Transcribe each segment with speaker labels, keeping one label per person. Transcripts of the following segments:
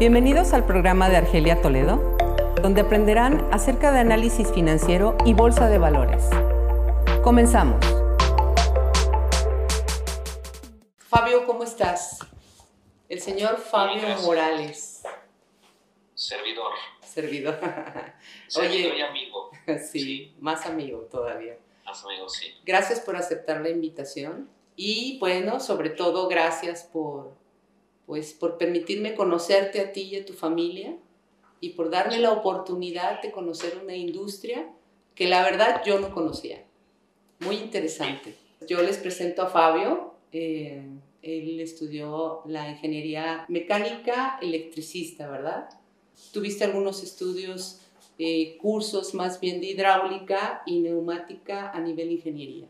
Speaker 1: Bienvenidos al programa de Argelia Toledo, donde aprenderán acerca de análisis financiero y bolsa de valores. Comenzamos. Fabio, ¿cómo estás? El señor Fabio Morales.
Speaker 2: Servidor.
Speaker 1: Servidor.
Speaker 2: Servidor y amigo.
Speaker 1: Sí, más amigo todavía.
Speaker 2: Más amigo, sí.
Speaker 1: Gracias por aceptar la invitación y bueno, sobre todo gracias por pues por permitirme conocerte a ti y a tu familia y por darme la oportunidad de conocer una industria que la verdad yo no conocía. Muy interesante. Yo les presento a Fabio. Eh, él estudió la ingeniería mecánica electricista, ¿verdad? Tuviste algunos estudios, eh, cursos más bien de hidráulica y neumática a nivel ingeniería.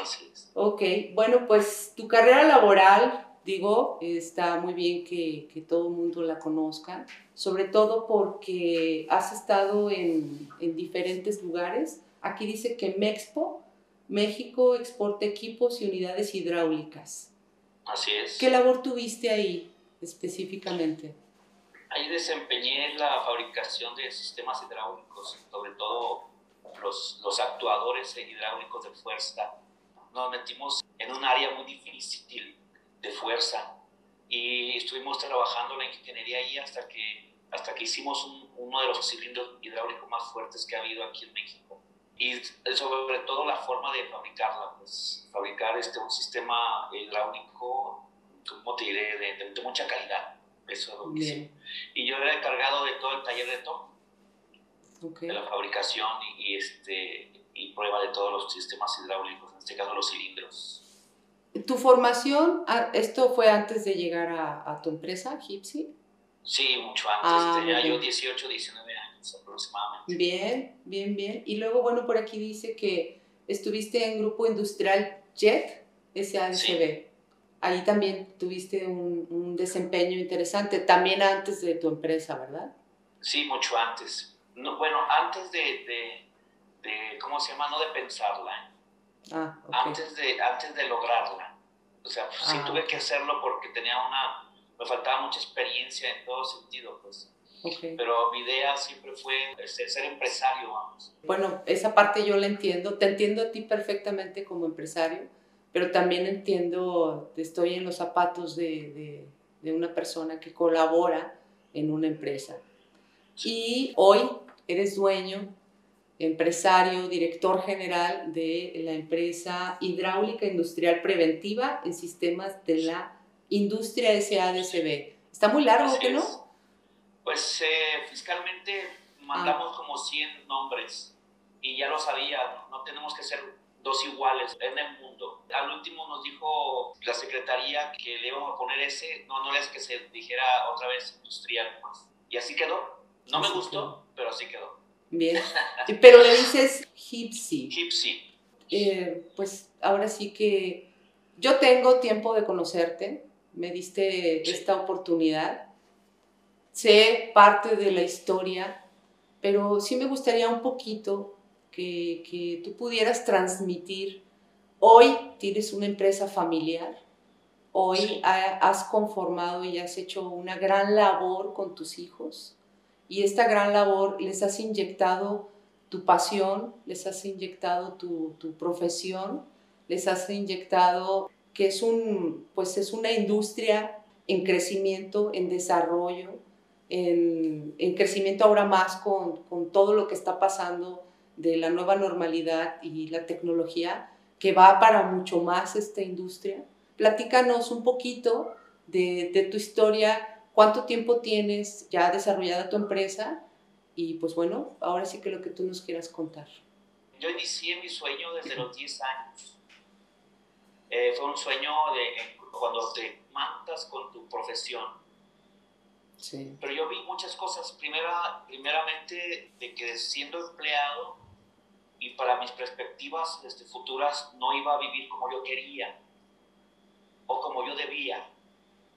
Speaker 2: Así es.
Speaker 1: Ok, bueno, pues tu carrera laboral digo, está muy bien que, que todo el mundo la conozca, sobre todo porque has estado en, en, diferentes lugares. Aquí dice que Mexpo, México exporta equipos y unidades hidráulicas.
Speaker 2: Así es.
Speaker 1: ¿Qué labor tuviste ahí específicamente?
Speaker 2: Ahí desempeñé la fabricación de sistemas hidráulicos, sobre todo los, los actuadores hidráulicos de fuerza. Nos metimos en un área muy difícil de fuerza. Y estuvimos trabajando la ingeniería ahí hasta que, hasta que hicimos uno de los cilindros hidráulicos más fuertes que ha habido aquí en México. Y sobre todo la forma de fabricarla, pues fabricar este, un sistema hidráulico, como te diré, de, de, mucha calidad. Eso es lo que Y yo era encargado de todo el taller de todo, okay. de la fabricación y, y, este, y prueba de todos los sistemas hidráulicos, en este caso los cilindros.
Speaker 1: ¿Tu formación, esto fue antes de llegar a, a tu empresa, Gipsy?
Speaker 2: Sí, mucho antes, ah, tenía yo 18, 19 años aproximadamente.
Speaker 1: Bien, bien, bien. Y luego, bueno, por aquí dice que estuviste en Grupo Industrial JET, SADCB. Sí. Ahí también tuviste un, un, desempeño interesante, también antes de tu empresa, ¿verdad?
Speaker 2: Sí, mucho antes. No, bueno, antes de, de, de, ¿cómo se llama? No de pensarla.
Speaker 1: Ah, okay.
Speaker 2: antes, de, antes de lograrla. O sea, pues, sí
Speaker 1: Ah,
Speaker 2: tuve
Speaker 1: ok.
Speaker 2: que hacerlo porque tenía una, me faltaba mucha experiencia en todo sentido, pues.
Speaker 1: Ok.
Speaker 2: Pero mi idea siempre fue ser, ser empresario, vamos.
Speaker 1: Bueno, esa parte yo la entiendo. Te entiendo a ti perfectamente como empresario, pero también entiendo, estoy en los zapatos de, de, de una persona que colabora en una empresa. Y hoy eres dueño, empresario, director general de la empresa Hidráulica Industrial Preventiva en Sistemas de la Industria SADCB. Está muy largo,
Speaker 2: Así
Speaker 1: ¿que
Speaker 2: es.
Speaker 1: no?
Speaker 2: Pues eh, fiscalmente mandamos como 100 nombres y ya lo sabía, no, tenemos que ser dos iguales en el mundo. Al último nos dijo la secretaría que le íbamos a poner ese, no, no es que se dijera otra vez industrial, pues. Y así quedó. No me gustó, pero así quedó.
Speaker 1: Bien. Pero le dices Hipsy.
Speaker 2: Gypsy.
Speaker 1: Eh, pues ahora sí que yo tengo tiempo de conocerte, me diste
Speaker 2: Sí.
Speaker 1: esta oportunidad, sé parte de la historia, pero sí me gustaría un poquito que, que tú pudieras transmitir. Hoy tienes una empresa familiar, hoy
Speaker 2: Sí.
Speaker 1: ha- has conformado y has hecho una gran labor con tus hijos y esta gran labor les has inyectado tu pasión, les has inyectado tu, profesión, les has inyectado que es, un, pues es una industria en crecimiento, en desarrollo, en, en crecimiento ahora más con, con todo lo que está pasando de la nueva normalidad y la tecnología, que va para mucho más esta industria. Platícanos un poquito de tu historia, cuánto tiempo tienes ya desarrollada tu empresa y pues bueno, ahora sí que lo que tú nos quieras contar.
Speaker 2: Yo inicié mi sueño desde los 10 años. Eh, fue un sueño de cuando te matas con tu profesión.
Speaker 1: Sí.
Speaker 2: Pero yo vi muchas cosas. Primera, primeramente, de que siendo empleado y para mis perspectivas este, futuras no iba a vivir como yo quería o como yo debía.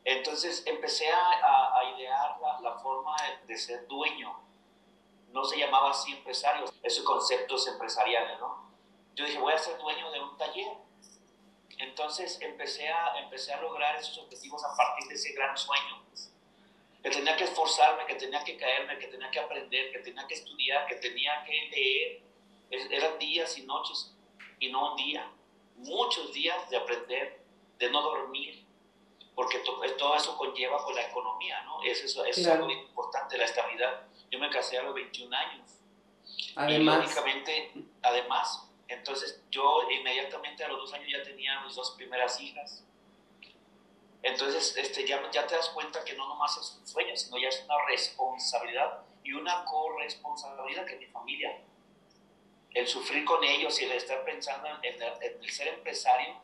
Speaker 2: Entonces empecé a, a, a idear la, la, forma de, ser dueño. No se llamaba así empresario, esos conceptos empresariales, ¿no? Yo dije, voy a ser dueño de un taller. Entonces empecé a, empecé a lograr esos objetivos a partir de ese gran sueño. que tenía que esforzarme, que tenía que caerme, que tenía que aprender, que tenía que estudiar, que tenía que leer. Eran días y noches y no un día, muchos días de aprender, de no dormir, porque todo eso conlleva con la economía, ¿no? Eso, es algo importante, la estabilidad. Yo me casé a los 21 años. Además. Y lógicamente, además, entonces yo inmediatamente a los dos años ya tenía mis dos primeras hijas. Entonces este, ya, ya te das cuenta que no nomás es un sueño, sino ya es una responsabilidad y una corresponsabilidad que mi familia. El sufrir con ellos y el estar pensando en, el ser empresario,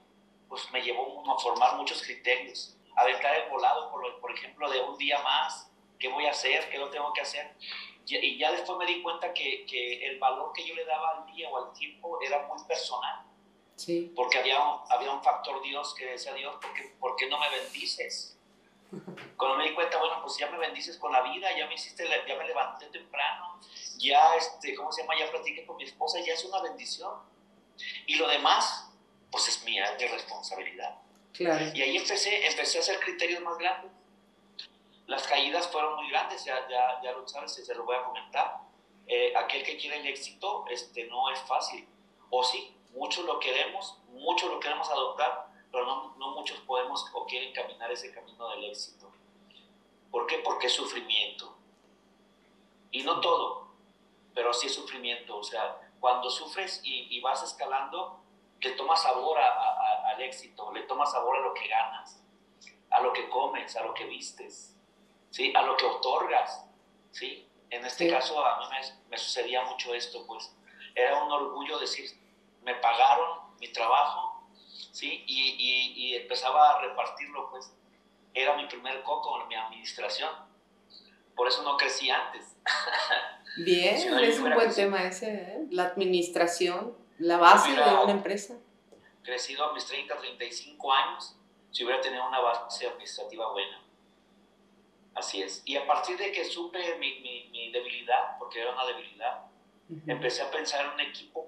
Speaker 2: pues me llevó a formar muchos criterios. Aventar el volado, por, por ejemplo, de un día más, qué voy a hacer, qué no tengo que hacer. Y ya después me di cuenta que, que, el valor que yo le daba al día o al tiempo era muy personal. Sí. Porque había, había un factor Dios que decía, Dios, ¿por qué, ¿por qué no me bendices? Cuando me di cuenta, bueno, pues ya me bendices con la vida, ya me hiciste, ya me levanté temprano, ya, este, ¿cómo se llama? Ya platiqué con mi esposa, ya es una bendición. Y lo demás, pues es mía, es mi responsabilidad. Claro. Y ahí empecé, empecé a hacer criterios más grandes las caídas fueron muy grandes, ya, ya, ya lo sabes, se lo voy a comentar. Eh, aquel que quiere el éxito este, no es fácil. O sí, muchos lo queremos, muchos lo queremos adoptar, pero no, no muchos podemos o quieren caminar ese camino del éxito. ¿Por qué? Porque es sufrimiento. Y no todo, pero sí es sufrimiento. O sea, cuando sufres y, y vas escalando, le tomas sabor a, al éxito, le tomas sabor a lo que ganas, a lo que comes, a lo que vistes. ¿sí? A lo que otorgas, ¿sí? En este caso a mí me, sucedía mucho esto, pues era un orgullo decir, me pagaron mi trabajo, ¿sí? Y, y, empezaba a repartirlo, pues era mi primer coco en mi administración. Por eso no crecí antes.
Speaker 1: Bien, es un buen tema ese, ¿eh? la administración, la base de una empresa.
Speaker 2: Crecido a mis 30, 35 años, si hubiera tenido una base administrativa buena. Así es. Y a partir de que supe mi, mi, debilidad, porque era una debilidad, empecé a pensar en un equipo,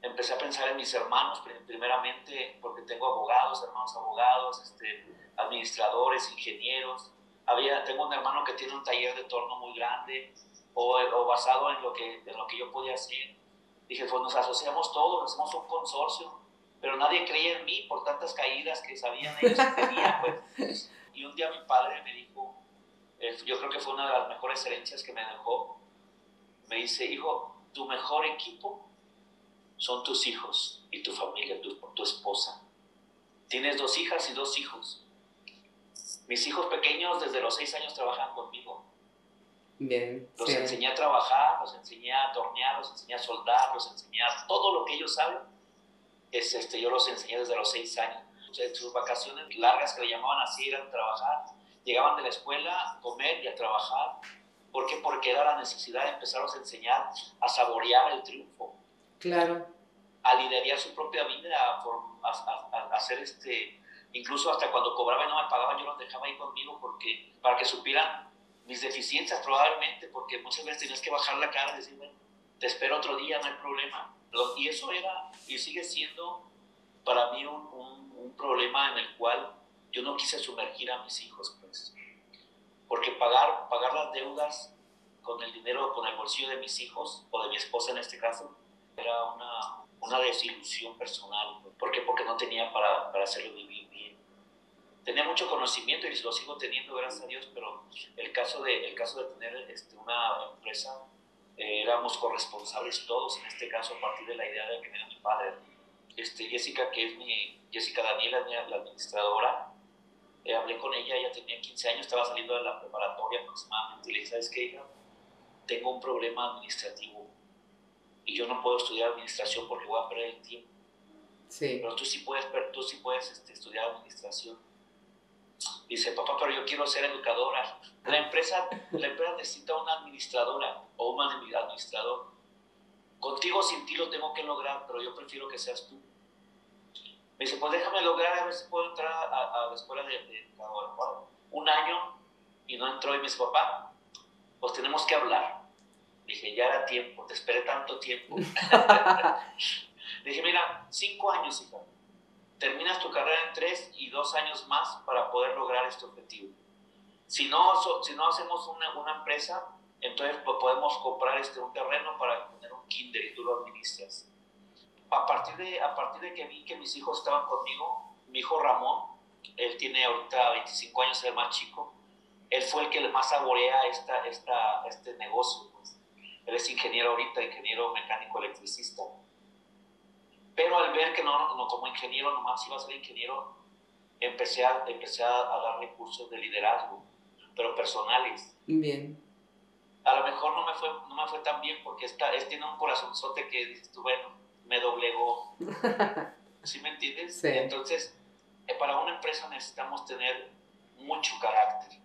Speaker 2: empecé a pensar en mis hermanos, primeramente, porque tengo abogados, hermanos abogados, este, administradores, ingenieros. Había, tengo un hermano que tiene un taller de torno muy grande, o, o basado en lo, que, en lo que yo podía hacer. Dije, pues nos asociamos todos, hacemos un consorcio, pero nadie creía en mí por tantas caídas que sabían ellos que tenía. Pues. Y un día mi padre me dijo, yo creo que fue una de las mejores herencias que me dejó. Me dice, hijo, tu mejor equipo son tus hijos y tu familia, tu, tu esposa. Tienes dos hijas y dos hijos. Mis hijos pequeños desde los seis años trabajan conmigo. Bien. Los enseñé a trabajar, los enseñé a tornear, los enseñé a soldar, los enseñé a todo lo que ellos saben. Es, este, yo los enseñé desde los seis años. Sea, sus vacaciones largas que le llamaban así eran trabajar llegaban de la escuela a comer y a trabajar. ¿Por qué? Porque era la necesidad de empezarlos a enseñar a saborear el triunfo. Claro. A liderar su propia vida, a, hacer este, incluso hasta cuando cobraba y no me pagaban, yo los dejaba ahí conmigo porque, para que supieran mis deficiencias probablemente, porque muchas veces tenías que bajar la cara y decirme, te espero otro día, no hay problema. Y eso era y sigue siendo para mí un, un, problema en el cual yo no quise sumergir a mis hijos, pues, porque pagar, pagar las deudas con el dinero, con el bolsillo de mis hijos, o de mi esposa en este caso, era una, una desilusión personal. ¿Por qué? Porque no tenía para, para hacerlo vivir. Tenía mucho conocimiento y lo sigo teniendo, gracias a Dios, pero el caso de, el caso de tener este, una empresa, eh, éramos corresponsables todos, en este caso a partir de la idea de que era mi padre. Este, Jessica, que es mi, Jessica Daniela, la administradora, eh, hablé con ella, ella tenía 15 años, estaba saliendo de la preparatoria aproximadamente, y le dije, ¿sabes qué, hija? Tengo un problema administrativo y yo no puedo estudiar administración porque voy a perder el tiempo. Sí. Pero tú sí puedes, tú sí puedes este, estudiar administración. Dice, papá, pero yo quiero ser educadora. La empresa, la empresa necesita una administradora o un administrador. Contigo sin ti lo tengo que lograr, pero yo prefiero que seas tú. Me dice, pues déjame lograr a ver si puedo entrar a, la escuela de, de un año y no entró y me dice, papá, pues tenemos que hablar. Dije, ya era tiempo, te esperé tanto tiempo. dije, mira, cinco años, hija. Terminas tu carrera en tres y dos años más para poder lograr este objetivo. Si no, si no hacemos una, una empresa, entonces pues, podemos comprar este, un terreno para poner un kinder y tú lo administras. A partir, de, a partir de que vi que mis hijos estaban conmigo, mi hijo Ramón, él tiene ahorita 25 años, el más chico, él fue el que más saborea esta, esta, este negocio. Pues. Él es ingeniero ahorita, ingeniero mecánico electricista. Pero al ver que no, no como ingeniero, nomás iba a ser ingeniero, empecé a, empecé a, dar recursos de liderazgo, pero personales.
Speaker 1: Bien.
Speaker 2: A lo mejor no me fue, no me fue tan bien porque está, es, tiene un corazonzote que dices tú, bueno, me doblegó. ¿Sí me entiendes?
Speaker 1: Sí.
Speaker 2: Entonces, eh, para una empresa necesitamos tener mucho carácter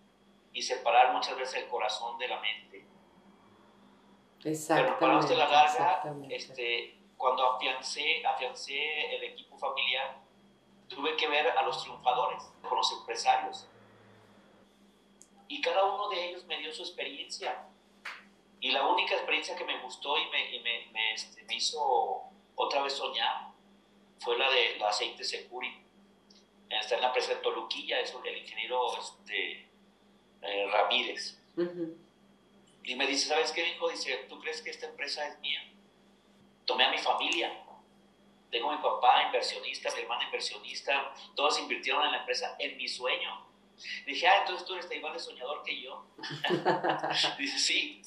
Speaker 2: y separar muchas veces el corazón de la mente. Pero para usted la larga, este, cuando afiancé, afiancé el equipo familiar, tuve que ver a los triunfadores, con los empresarios. Y cada uno de ellos me dio su experiencia. Y la única experiencia que me gustó y me, y me, me, este, me hizo otra vez soñar fue la del aceite Securi. Está en la empresa de Toluquilla, es el ingeniero este, eh, Ramírez. Y me dice, ¿sabes qué, hijo? Dice, ¿tú crees que esta empresa es mía? Tomé a mi familia. Tengo a mi papá inversionista, mi hermana inversionista. Todos invirtieron en la empresa en mi sueño. Dije, ah, entonces tú eres igual de soñador que yo. dice, sí,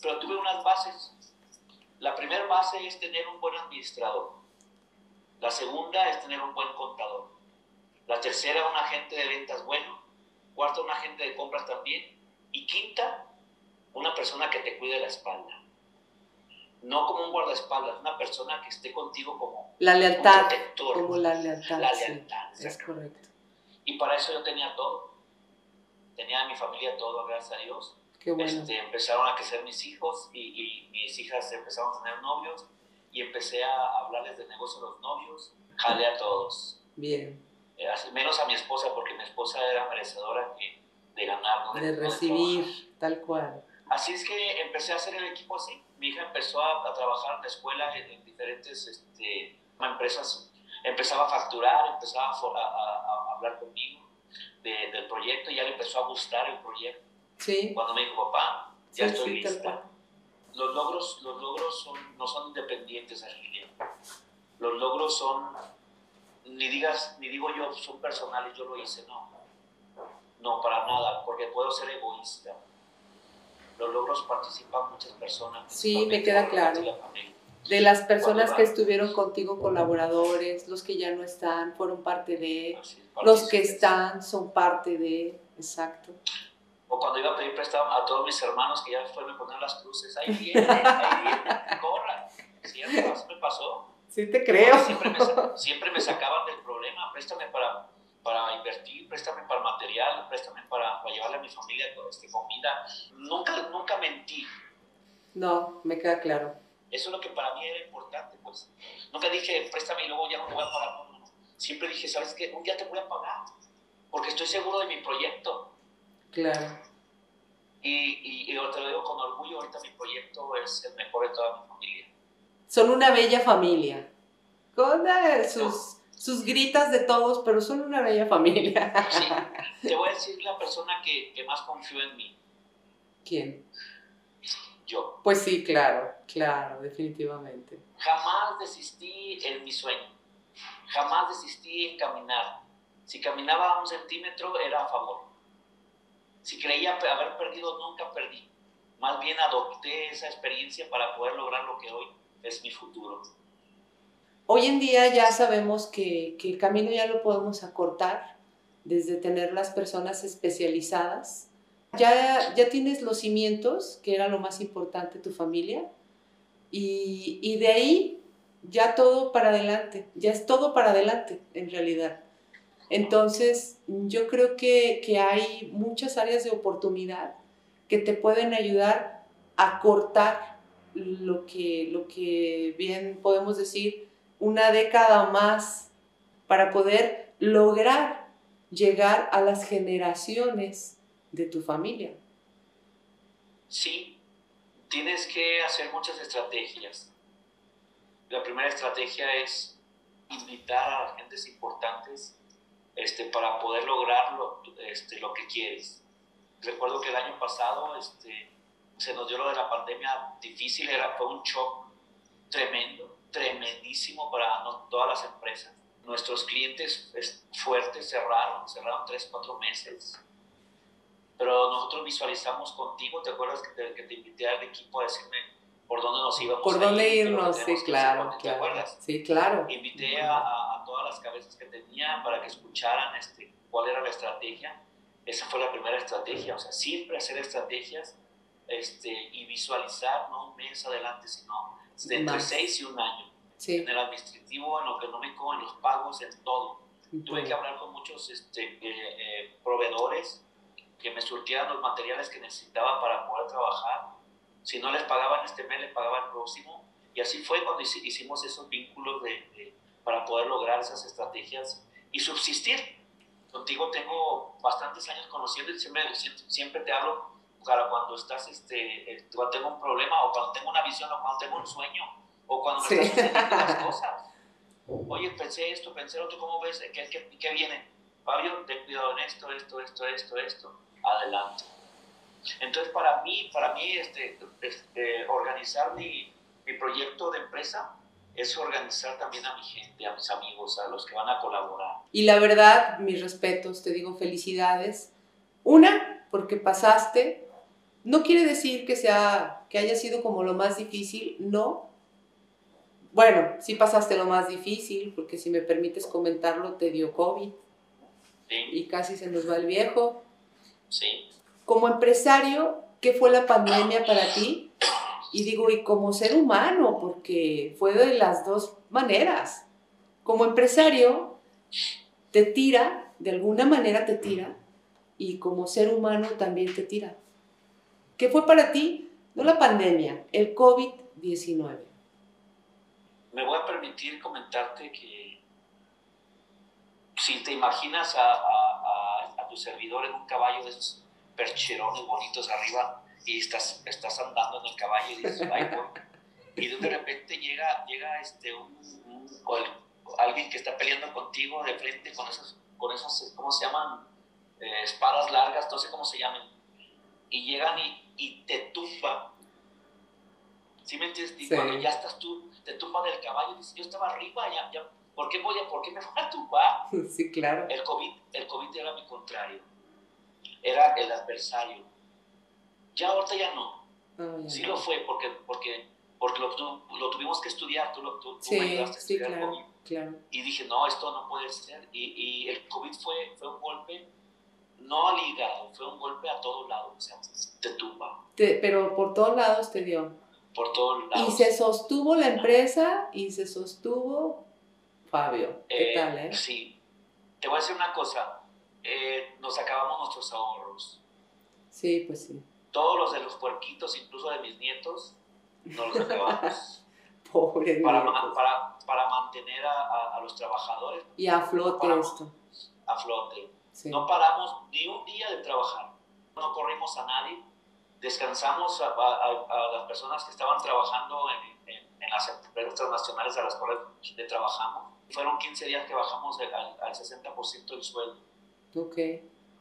Speaker 2: pero tuve unas bases. La primera base es tener un buen administrador. La segunda es tener un buen contador. La tercera, un agente de ventas bueno cuarta un agente de compras también, y quinta, una persona que te cuide la espalda. No como un guardaespaldas, una persona que esté contigo como
Speaker 1: la lealtad,
Speaker 2: protector.
Speaker 1: Como la lealtad.
Speaker 2: La lealtad,
Speaker 1: es correcto.
Speaker 2: Y para eso yo tenía todo. Tenía a mi familia todo, gracias a Dios.
Speaker 1: Qué bueno.
Speaker 2: Este, empezaron a crecer mis hijos y, y, mis hijas empezaron a tener novios y empecé a hablarles de negocio a los novios. Jalé a todos.
Speaker 1: Bien
Speaker 2: menos a mi esposa, porque mi esposa era merecedora de ganar,
Speaker 1: de, recibir, tal cual.
Speaker 2: Así es que empecé a hacer el equipo así. Mi hija empezó a, trabajar en la escuela en, diferentes este, empresas, empezaba a facturar, empezaba a, hablar conmigo del proyecto y ya le empezó a gustar el proyecto.
Speaker 1: Sí.
Speaker 2: Cuando me dijo, papá, ya estoy lista. Los logros, los logros son, no son independientes, Argelia. Los logros son ni digas, ni digo yo, son personales, yo lo hice, no. No, para nada, porque puedo ser egoísta. Los logros participan muchas personas.
Speaker 1: Sí, me queda claro. De las personas que estuvieron contigo, colaboradores, los que ya no están, fueron parte de, los que están son parte de, exacto.
Speaker 2: O cuando iba a pedir prestado a todos mis hermanos que ya fueron a poner las cruces, ahí viene, ahí viene, corra. ¿Cierto? Así me pasó.
Speaker 1: Sí, te creo.
Speaker 2: Siempre me, siempre me sacaban del problema, préstame para, para invertir, préstame para material, préstame para, para llevarle a mi familia este, comida. Nunca, nunca mentí.
Speaker 1: No, me queda claro.
Speaker 2: Eso es lo que para mí era importante, pues. Nunca dije, préstame y luego ya no te voy a pagar. No, no, Siempre dije, ¿sabes qué? Un día te voy a pagar, porque estoy seguro de mi proyecto.
Speaker 1: Claro.
Speaker 2: Y, y, y te lo digo con orgullo, ahorita mi proyecto es el mejor de toda mi familia
Speaker 1: son una bella familia. Con sus, sus gritas de todos, pero son una bella familia.
Speaker 2: Sí, te voy a decir la persona que, que más confió en mí.
Speaker 1: ¿Quién?
Speaker 2: Yo.
Speaker 1: Pues sí, claro, claro, definitivamente.
Speaker 2: Jamás desistí en mi sueño. Jamás desistí en caminar. Si caminaba un centímetro, era a favor. Si creía haber perdido, nunca perdí. Más bien adopté esa experiencia para poder lograr lo que hoy es mi futuro.
Speaker 1: Hoy en día ya sabemos que, que el camino ya lo podemos acortar desde tener las personas especializadas. Ya, ya tienes los cimientos, que era lo más importante, tu familia, y, y de ahí ya todo para adelante, ya es todo para adelante en realidad. Entonces, yo creo que, que, hay muchas áreas de oportunidad que te pueden ayudar a cortar lo que, lo que bien podemos decir, una década más para poder lograr llegar a las generaciones de tu familia.
Speaker 2: Sí, tienes que hacer muchas estrategias. La primera estrategia es invitar a gentes importantes este, para poder lograr lo, este, lo que quieres. recuerdo que el año pasado este, se nos dio lo de la pandemia difícil, era, fue un shock tremendo, tremendísimo para todas las empresas. Nuestros clientes fuertes cerraron, cerraron tres, cuatro meses. Pero nosotros visualizamos contigo, ¿te acuerdas que te, que te invité al equipo a decirme por dónde nos íbamos?
Speaker 1: Por dónde irnos, sí, claro. ¿Te acuerdas? Sí, claro.
Speaker 2: Invité a, a, todas las cabezas que tenía para que escucharan este, cuál era la estrategia. Esa fue la primera estrategia, o sea, siempre hacer estrategias este, y visualizar no un mes adelante, sino entre seis y un año. En el administrativo, en lo económico, en los pagos, en todo. Tuve que hablar con muchos este, eh, eh, proveedores que me surtieran los materiales que necesitaba para poder trabajar. Si no les pagaban este mes, les pagaban el próximo. Y así fue cuando hicimos esos vínculos de, para poder lograr esas estrategias y subsistir. Contigo tengo bastantes años conociendo y siempre, siempre te hablo para cuando estás, este, eh, cuando tengo un problema o cuando tengo una visión o cuando tengo un sueño o cuando me están sucediendo las cosas. Oye, pensé esto, pensé otro, ¿cómo ves? ¿Qué, qué, qué viene? Fabio, ten cuidado en esto, esto, esto, esto, esto. Adelante. Entonces, para mí, para mí este, este, organizar mi, mi proyecto de empresa es organizar también a mi gente, a mis amigos, a los que van a colaborar.
Speaker 1: Y la verdad, mis respetos, te digo felicidades. Una, porque pasaste no quiere decir que, sea, que haya sido como lo más difícil, no. Bueno, sí pasaste lo más difícil, porque si me permites comentarlo, te dio COVID.
Speaker 2: Sí.
Speaker 1: Y casi se nos va el viejo.
Speaker 2: Sí.
Speaker 1: Como empresario, ¿qué fue la pandemia para ti? Y digo, y como ser humano, porque fue de las dos maneras. Como empresario, te tira, de alguna manera te tira, y como ser humano también te tira. ¿Qué fue para ti? No la pandemia, el COVID-19.
Speaker 2: Me voy a permitir comentarte que si te imaginas a, tu servidor en un caballo de esos percherones bonitos arriba y estás, estás andando en el caballo y dices, ay, y de repente llega, llega este, un, alguien que está peleando contigo de frente con esas, con esas ¿cómo se llaman? Eh, espadas largas, no sé cómo se llaman. Y llegan y, y te tumba. ¿Sí me entiendes? Y cuando ya estás tú, te tumba del caballo y dices, yo estaba arriba, ya, ya, ¿por qué, voy a, ¿por qué me voy a tumbar?
Speaker 1: Sí, claro.
Speaker 2: El COVID, el COVID era mi contrario, era el adversario. Ya ahorita ya no. sí lo fue porque, porque, porque lo, lo tuvimos que estudiar, tú, tú,
Speaker 1: sí, me ayudaste a estudiar claro, COVID. Claro.
Speaker 2: Y dije, no, esto no puede ser. Y, y el COVID fue, fue un golpe no al hígado, fue un golpe a todos lados, o sea, te tumba.
Speaker 1: pero por todos lados te dio.
Speaker 2: Por todos lados.
Speaker 1: Y se sostuvo la empresa y se sostuvo Fabio. ¿Qué
Speaker 2: eh,
Speaker 1: tal, eh?
Speaker 2: Sí. Te voy a decir una cosa. Eh, nos acabamos nuestros ahorros.
Speaker 1: Sí, pues sí.
Speaker 2: Todos los de los puerquitos, incluso de mis nietos, nos los acabamos.
Speaker 1: Pobre
Speaker 2: para, para, para, mantener a, a, los trabajadores.
Speaker 1: Y a flote esto.
Speaker 2: A flote. No paramos ni un día de trabajar. No corrimos a nadie. Descansamos a, las personas que estaban trabajando en, en, las empresas transnacionales a las cuales trabajamos. Fueron 15 días que bajamos al, al 60% del sueldo.
Speaker 1: Ok.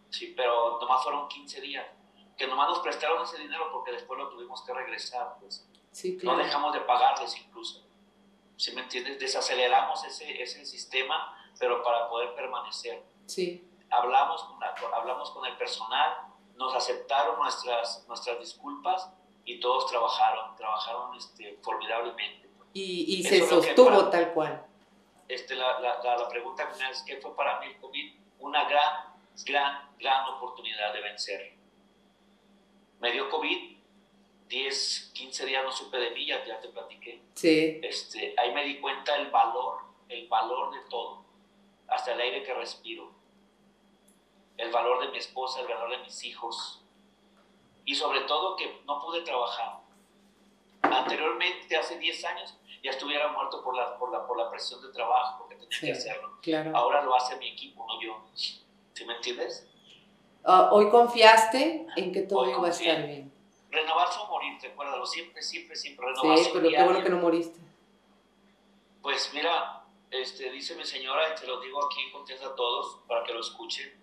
Speaker 2: Sí, pero nomás fueron 15 días. Que nomás nos prestaron ese dinero porque después lo tuvimos que regresar. Pues.
Speaker 1: Sí, claro.
Speaker 2: No dejamos de pagarles incluso. ¿Sí me entiendes? Desaceleramos ese, ese sistema, pero para poder permanecer.
Speaker 1: Sí
Speaker 2: hablamos con, hablamos con el personal, nos aceptaron nuestras, nuestras disculpas y todos trabajaron, trabajaron este, formidablemente.
Speaker 1: Y, y se sostuvo tal cual.
Speaker 2: Este, la, la, la, pregunta es, ¿qué fue para mí el COVID? Una gran, gran, gran oportunidad de vencer. Me dio COVID, 10, 15 días no supe de mí, ya, te platiqué.
Speaker 1: Sí.
Speaker 2: Este, ahí me di cuenta el valor, el valor de todo, hasta el aire que respiro el valor de mi esposa, el valor de mis hijos y sobre todo que no pude trabajar. Anteriormente, hace 10 años, ya estuviera muerto por la, por la, por la presión de trabajo, porque tenía que hacerlo. Ahora lo hace mi equipo, no yo. ¿Sí me entiendes?
Speaker 1: Ah, hoy confiaste en que todo iba a estar bien.
Speaker 2: Renovarse o morir, recuérdalo, siempre, siempre, siempre renovarse.
Speaker 1: Sí, pero qué bueno que no moriste.
Speaker 2: Pues mira, este, dice mi señora, y te lo digo aquí, contesta a todos para que lo escuchen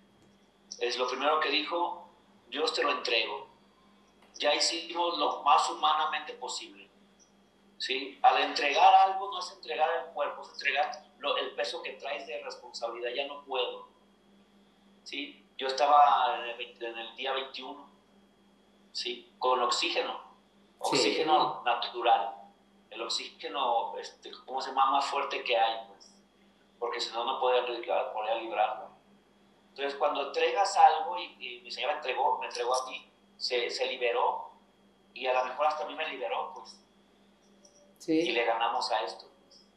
Speaker 2: es lo primero que dijo, Dios te lo entrego. Ya hicimos lo más humanamente posible. ¿sí? Al entregar algo no es entregar el cuerpo, es entregar el peso que traes de responsabilidad. Ya no puedo. ¿sí? Yo estaba en el, día 21, ¿sí? Con oxígeno, oxígeno natural. El oxígeno, este, ¿cómo se llama? Más fuerte que hay, pues. Porque si no, no podía, podía librarlo. Entonces, cuando entregas algo y, mi señora entregó, me entregó a mí, se, se, liberó y a lo mejor hasta a mí me liberó, pues. Sí. Y le ganamos a esto.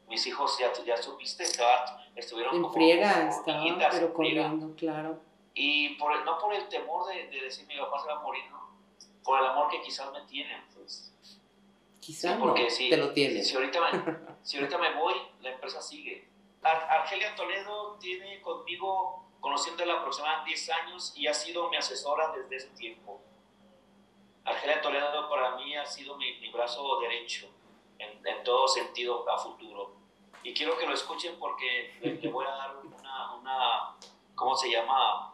Speaker 2: Mis hijos, ya, ya supiste, estuvieron
Speaker 1: en friega, estaban, pero corriendo, claro.
Speaker 2: Y por no por el temor de, de, decir mi papá se va a morir, ¿no? Por el amor que quizás me tienen, pues.
Speaker 1: Quizás porque no, te lo tienen.
Speaker 2: Si ahorita, me, si ahorita me voy, la empresa sigue. Argelia Toledo tiene conmigo, conociéndola aproximadamente 10 años y ha sido mi asesora desde ese tiempo. Argelia Toledo para mí ha sido mi, mi brazo derecho en, en, todo sentido a futuro. Y quiero que lo escuchen porque le, voy a dar una, una, ¿cómo se llama?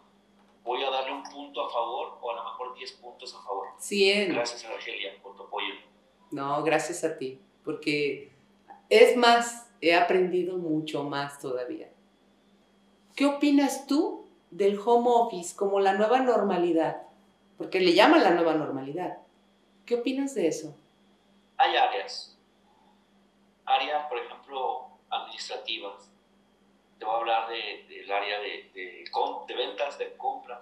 Speaker 2: Voy a darle un punto a favor o a lo mejor 10 puntos a favor.
Speaker 1: 100.
Speaker 2: Gracias, Argelia, por tu apoyo.
Speaker 1: No, gracias a ti, porque es más, he aprendido mucho más todavía. ¿Qué opinas tú del home office como la nueva normalidad? Porque le llaman la nueva normalidad. ¿Qué opinas de eso?
Speaker 2: Hay áreas. Áreas, por ejemplo, administrativas. Te voy a hablar del área de, de, ventas, de compras.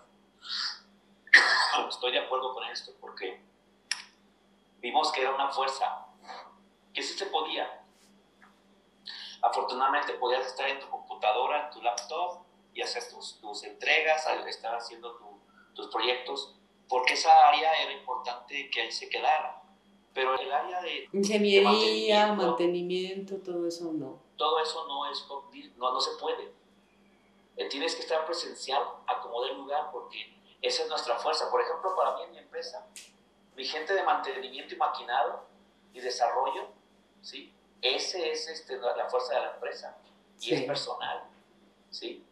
Speaker 2: Estoy de acuerdo con esto porque vimos que era una fuerza, que sí se podía. Afortunadamente podías estar en tu computadora, en tu laptop y hacer tus, tus entregas, estar haciendo tus proyectos, porque esa área era importante que ahí se quedara. Pero el área de...
Speaker 1: Ingeniería, mantenimiento, todo eso no.
Speaker 2: Todo eso no, es, no, no se puede. Eh, tienes que estar presencial, acomodar el lugar, porque esa es nuestra fuerza. Por ejemplo, para mí en mi empresa, mi gente de mantenimiento y maquinado y desarrollo, ¿sí? Ese es este, la fuerza de la empresa y es personal, ¿sí?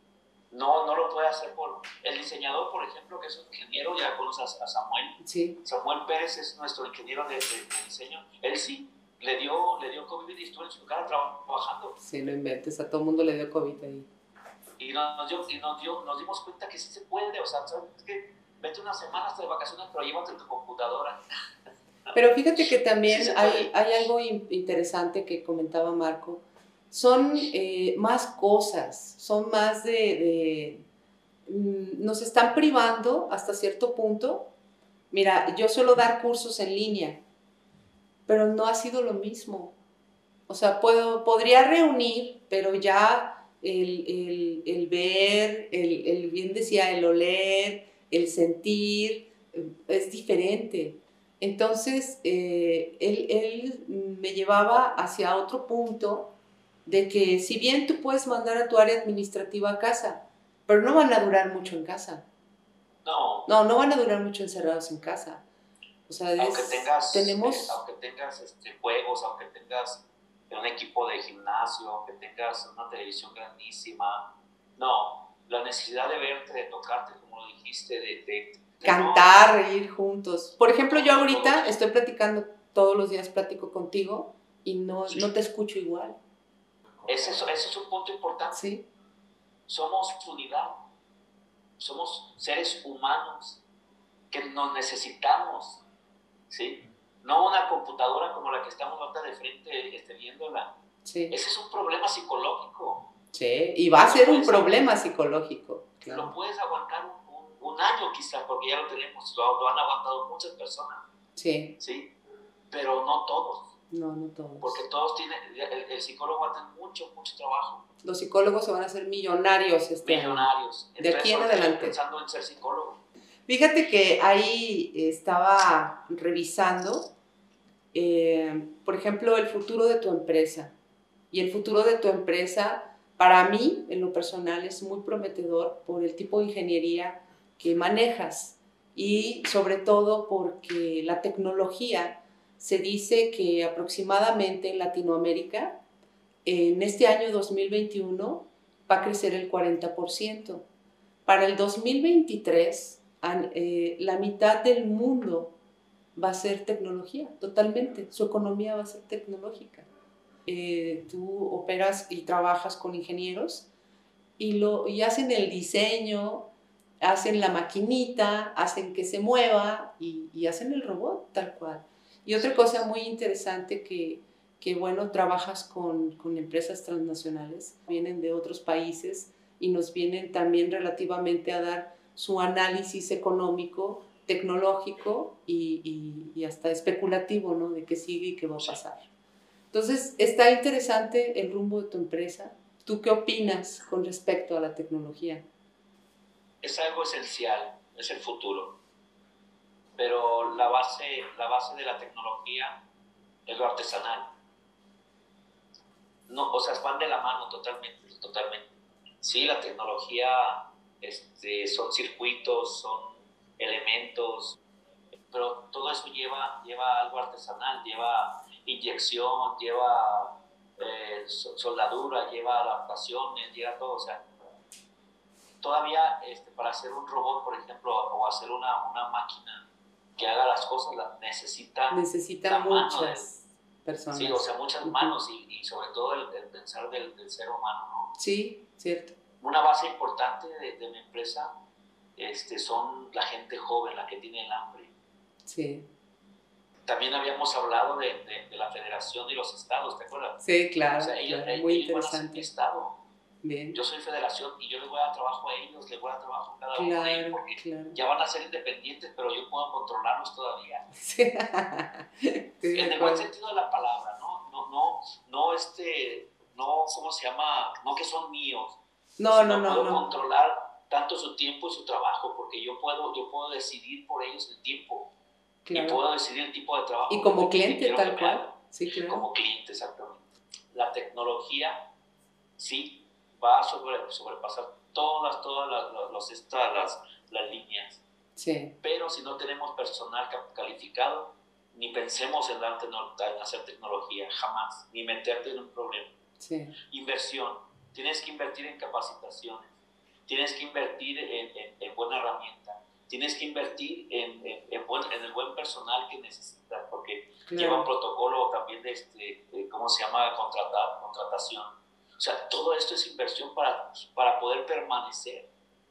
Speaker 2: No, no lo puede hacer por... El diseñador, por ejemplo, que es un ingeniero, ya conoces a, Samuel.
Speaker 1: Sí.
Speaker 2: Samuel Pérez es nuestro ingeniero de, diseño. Él sí le dio, le dio COVID y estuvo en su casa trabajando.
Speaker 1: Sí, no inventes, a todo el mundo le dio COVID ahí.
Speaker 2: Y, nos, dio, y nos, dio, nos dimos cuenta que sí se puede, o sea, ¿sabes? es que vete unas semanas de vacaciones, pero llévate tu computadora.
Speaker 1: Pero fíjate que también hay, hay, algo interesante que comentaba Marco. Son eh, más cosas, son más de, mm, Nos están privando hasta cierto punto. Mira, yo suelo dar cursos en línea, pero no ha sido lo mismo. O sea, puedo, podría reunir, pero ya el, el, el ver, el, el, bien decía, el oler, el sentir es diferente. Entonces, eh, él, me llevaba hacia otro punto de que si bien tú puedes mandar a tu área administrativa a casa, pero no van a durar mucho en casa.
Speaker 2: No.
Speaker 1: No, no van a durar mucho encerrados en casa. O sea,
Speaker 2: aunque tengas, tenemos... Eh, aunque tengas este, juegos, aunque tengas un equipo de gimnasio, aunque tengas una televisión grandísima, no, la necesidad de verte, de tocarte, como lo dijiste, de,
Speaker 1: cantar, reír juntos. Por ejemplo, yo ahorita estoy platicando, todos los días platico contigo y no, no te escucho igual.
Speaker 2: Ese es, ese es un punto importante.
Speaker 1: Sí.
Speaker 2: Somos unidad, somos seres humanos que nos necesitamos, ¿sí? No una computadora como la que estamos ahorita de frente este, viéndola.
Speaker 1: Sí.
Speaker 2: Ese es un problema psicológico.
Speaker 1: Sí, y va a ser un problema psicológico.
Speaker 2: Lo puedes aguantar un, un, año quizás, porque ya lo tenemos, lo, han aguantado muchas personas.
Speaker 1: Sí.
Speaker 2: Sí, pero no todos.
Speaker 1: No, no todos.
Speaker 2: Porque todos tienen, el, psicólogo va a tener mucho, mucho trabajo.
Speaker 1: Los psicólogos se van a hacer millonarios este
Speaker 2: Millonarios.
Speaker 1: De aquí en adelante.
Speaker 2: Pensando en ser psicólogo.
Speaker 1: Fíjate que ahí estaba revisando, eh, por ejemplo, el futuro de tu empresa. Y el futuro de tu empresa para mí, en lo personal, es muy prometedor por el tipo de ingeniería que manejas y sobre todo porque la tecnología se dice que aproximadamente en Latinoamérica, en este año 2021, va a crecer el 40%. Para el 2023 eh, la mitad del mundo va a ser tecnología, totalmente. Su economía va a ser tecnológica. Eh, tú operas y trabajas con ingenieros y, lo, y hacen el diseño, hacen la maquinita, hacen que se mueva y, y hacen el robot tal cual. Y otra cosa muy interesante que, que bueno, trabajas con, con, empresas transnacionales, vienen de otros países y nos vienen también relativamente a dar su análisis económico, tecnológico y, y, y hasta especulativo, ¿no? De qué sigue y qué va a pasar. Entonces, está interesante el rumbo de tu empresa. ¿Tú qué opinas con respecto a la tecnología?
Speaker 2: Es algo esencial, es el futuro. Pero la base, la base de la tecnología es lo artesanal no, o sea, van de la mano totalmente, totalmente. Sí, la tecnología este, son circuitos, son elementos, pero todo eso lleva, lleva algo artesanal, lleva inyección, lleva eh, soldadura, lleva adaptaciones, lleva todo, o sea, todavía este, para hacer un robot, por ejemplo, o hacer una, una máquina que haga las cosas, necesita,
Speaker 1: necesita muchas personas.
Speaker 2: Sí, o sea, muchas manos y, y sobre todo el, el pensar del, del, ser humano, ¿no?
Speaker 1: Sí, cierto.
Speaker 2: Una base importante de, de, mi empresa este, son la gente joven, la que tiene el hambre.
Speaker 1: Sí.
Speaker 2: También habíamos hablado de, de la federación y los estados, ¿te acuerdas?
Speaker 1: Sí, claro.
Speaker 2: O sea, ellos,
Speaker 1: claro. Muy
Speaker 2: ellos
Speaker 1: interesante.
Speaker 2: estado.
Speaker 1: Bien.
Speaker 2: Yo soy federación y yo les voy a dar trabajo a ellos, les voy a dar trabajo a cada
Speaker 1: claro,
Speaker 2: uno de ellos porque
Speaker 1: claro.
Speaker 2: ya van a ser independientes, pero yo puedo controlarlos todavía.
Speaker 1: Sí.
Speaker 2: en el buen sentido de la palabra, ¿no? No, no, no, este, no, ¿cómo se llama? No que son míos.
Speaker 1: No, no, no.
Speaker 2: Puedo
Speaker 1: no.
Speaker 2: controlar tanto su tiempo y su trabajo porque yo puedo, yo puedo decidir por ellos el tiempo. Claro. Y puedo decidir el tipo de trabajo.
Speaker 1: Y como cliente, tal cual. Sí, claro.
Speaker 2: Como cliente, exactamente. La tecnología, sí, va a sobre, sobrepasar todas, todas las, las, estas, las, las líneas.
Speaker 1: Sí.
Speaker 2: Pero si no tenemos personal calificado, ni pensemos en, dar, en hacer tecnología, jamás, ni meterte en un problema.
Speaker 1: Sí.
Speaker 2: Inversión. Tienes que invertir en capacitaciones, tienes que invertir en, en, en buena herramienta, tienes que invertir en, en, buen, en, el buen personal que necesitas, porque claro. lleva un protocolo también de, este, de, ¿cómo se llama?, contratar, contratación. O sea, todo esto es inversión para, para poder permanecer.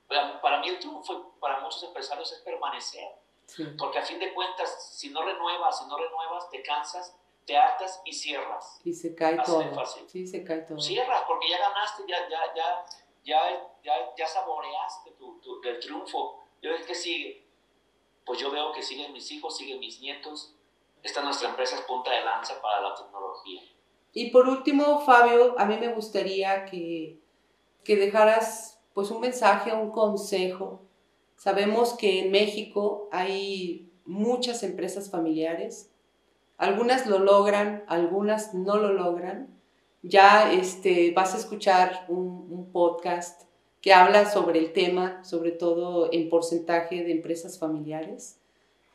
Speaker 2: Para, para mí el triunfo, para muchos empresarios, es permanecer.
Speaker 1: Sí.
Speaker 2: Porque a fin de cuentas, si no renuevas, si no renuevas, te cansas, te hartas y cierras.
Speaker 1: Y se cae
Speaker 2: Así
Speaker 1: todo.
Speaker 2: fácil.
Speaker 1: Sí, se cae todo.
Speaker 2: Cierras porque ya ganaste, ya, ya, ya, ya, ya, ya saboreaste tu, tu, el triunfo. Yo ves que sigue. Pues yo veo que siguen mis hijos, siguen mis nietos. Esta nuestra empresa es punta de lanza para la tecnología.
Speaker 1: Y por último, Fabio, a mí me gustaría que, que dejaras pues un mensaje, un consejo. Sabemos que en México hay muchas empresas familiares. Algunas lo logran, algunas no lo logran. Ya este, vas a escuchar un, un podcast que habla sobre el tema, sobre todo en porcentaje de empresas familiares.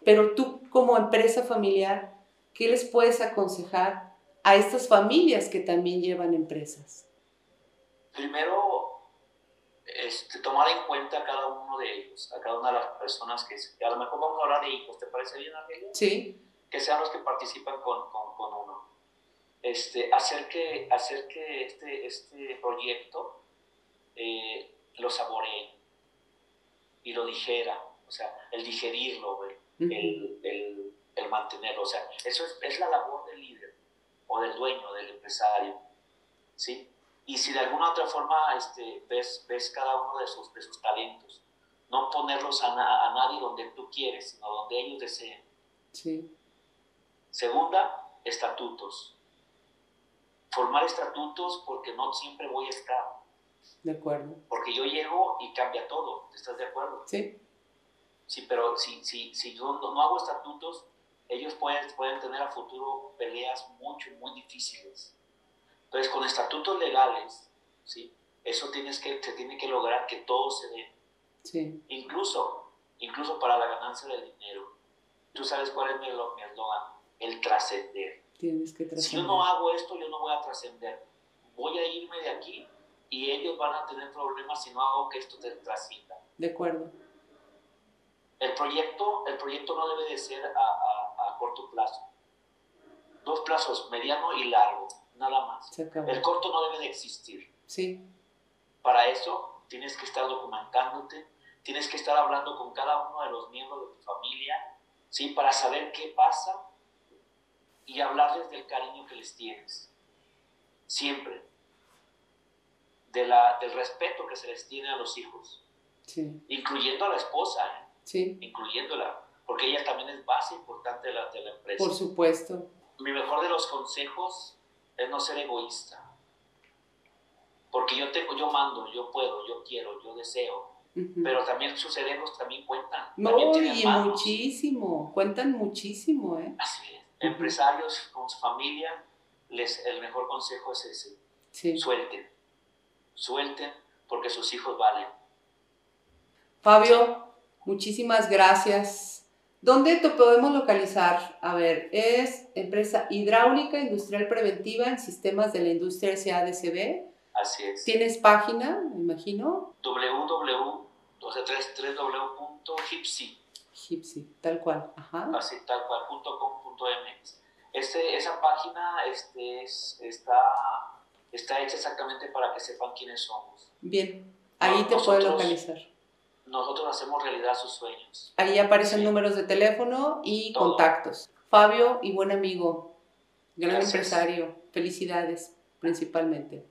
Speaker 1: Pero tú como empresa familiar, ¿qué les puedes aconsejar a estas familias que también llevan empresas?
Speaker 2: Primero, este, tomar en cuenta a cada uno de ellos, a cada una de las personas que, a lo mejor vamos a hablar de hijos, ¿te parece bien, Argelia?
Speaker 1: Sí.
Speaker 2: Que sean los que participan con, con, con uno. Este, hacer que, hacer que este, este proyecto eh, lo saboree y lo digera, o sea, el digerirlo, el, uh -huh. el, el, el, mantenerlo, o sea, eso es, es la labor del líder o del dueño, del empresario, ¿sí? Y si de alguna otra forma este, ves, ves cada uno de sus, de sus talentos, no ponerlos a, na, a nadie donde tú quieres, sino donde ellos deseen.
Speaker 1: Sí.
Speaker 2: Segunda, estatutos. Formar estatutos porque no siempre voy a estar.
Speaker 1: De acuerdo.
Speaker 2: Porque yo llego y cambia todo. ¿Estás de acuerdo?
Speaker 1: Sí.
Speaker 2: Sí, pero si, si, si yo no, no hago estatutos, ellos pueden, pueden tener a futuro peleas mucho, muy difíciles. Entonces, con estatutos legales, ¿sí? eso tienes que, se tiene que lograr que todo se dé.
Speaker 1: Sí.
Speaker 2: Incluso, incluso para la ganancia del dinero. ¿Tú sabes cuál es mi eslogan? El trascender.
Speaker 1: Tienes que trascender.
Speaker 2: Si yo no hago esto, yo no voy a trascender. Voy a irme de aquí y ellos van a tener problemas si no hago que esto te trascienda.
Speaker 1: De acuerdo.
Speaker 2: El proyecto, el proyecto no debe de ser a, a, corto plazo. Dos plazos, mediano y largo, nada más. El corto no debe de existir.
Speaker 1: Sí.
Speaker 2: Para eso tienes que estar documentándote, tienes que estar hablando con cada uno de los miembros de tu familia, ¿sí? Para saber qué pasa y hablarles del cariño que les tienes. Siempre. De la, del respeto que se les tiene a los hijos.
Speaker 1: Sí.
Speaker 2: Incluyendo a la esposa, ¿eh?
Speaker 1: sí.
Speaker 2: incluyéndola, porque ella también es base importante de la, de la empresa.
Speaker 1: Por supuesto.
Speaker 2: Mi mejor de los consejos es no ser egoísta. Porque yo tengo, yo mando, yo puedo, yo quiero, yo deseo. Pero también sus cerebros también cuentan.
Speaker 1: No, y muchísimo, cuentan muchísimo, ¿eh?
Speaker 2: Así es. Empresarios con su familia, les, el mejor consejo es ese.
Speaker 1: Sí.
Speaker 2: Suelten. Suelten porque sus hijos valen.
Speaker 1: Fabio, Muchísimas gracias. ¿Dónde te podemos localizar? A ver, es empresa hidráulica industrial preventiva en sistemas de la industria SADCB.
Speaker 2: Así es.
Speaker 1: ¿Tienes página, me imagino?
Speaker 2: www, o sea, www.hipsi.
Speaker 1: tal cual. Ajá.
Speaker 2: Así, tal cual, .com.mx. Este, esa página este, es, está, está hecha exactamente para que sepan quiénes somos.
Speaker 1: Bien, ahí te pueden localizar
Speaker 2: nosotros hacemos realidad sus sueños.
Speaker 1: Ahí aparecen números de teléfono y contactos. Fabio y buen amigo, gran empresario, felicidades principalmente.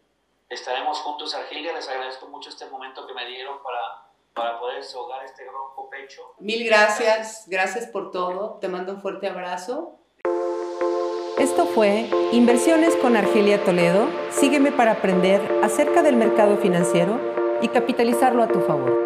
Speaker 2: Estaremos juntos, Argelia, les agradezco mucho este momento que me dieron para, para poder desahogar este ronco pecho.
Speaker 1: Mil gracias, gracias por todo, te mando un fuerte abrazo. Esto fue Inversiones con Argelia Toledo. Sígueme para aprender acerca del mercado financiero y capitalizarlo a tu favor.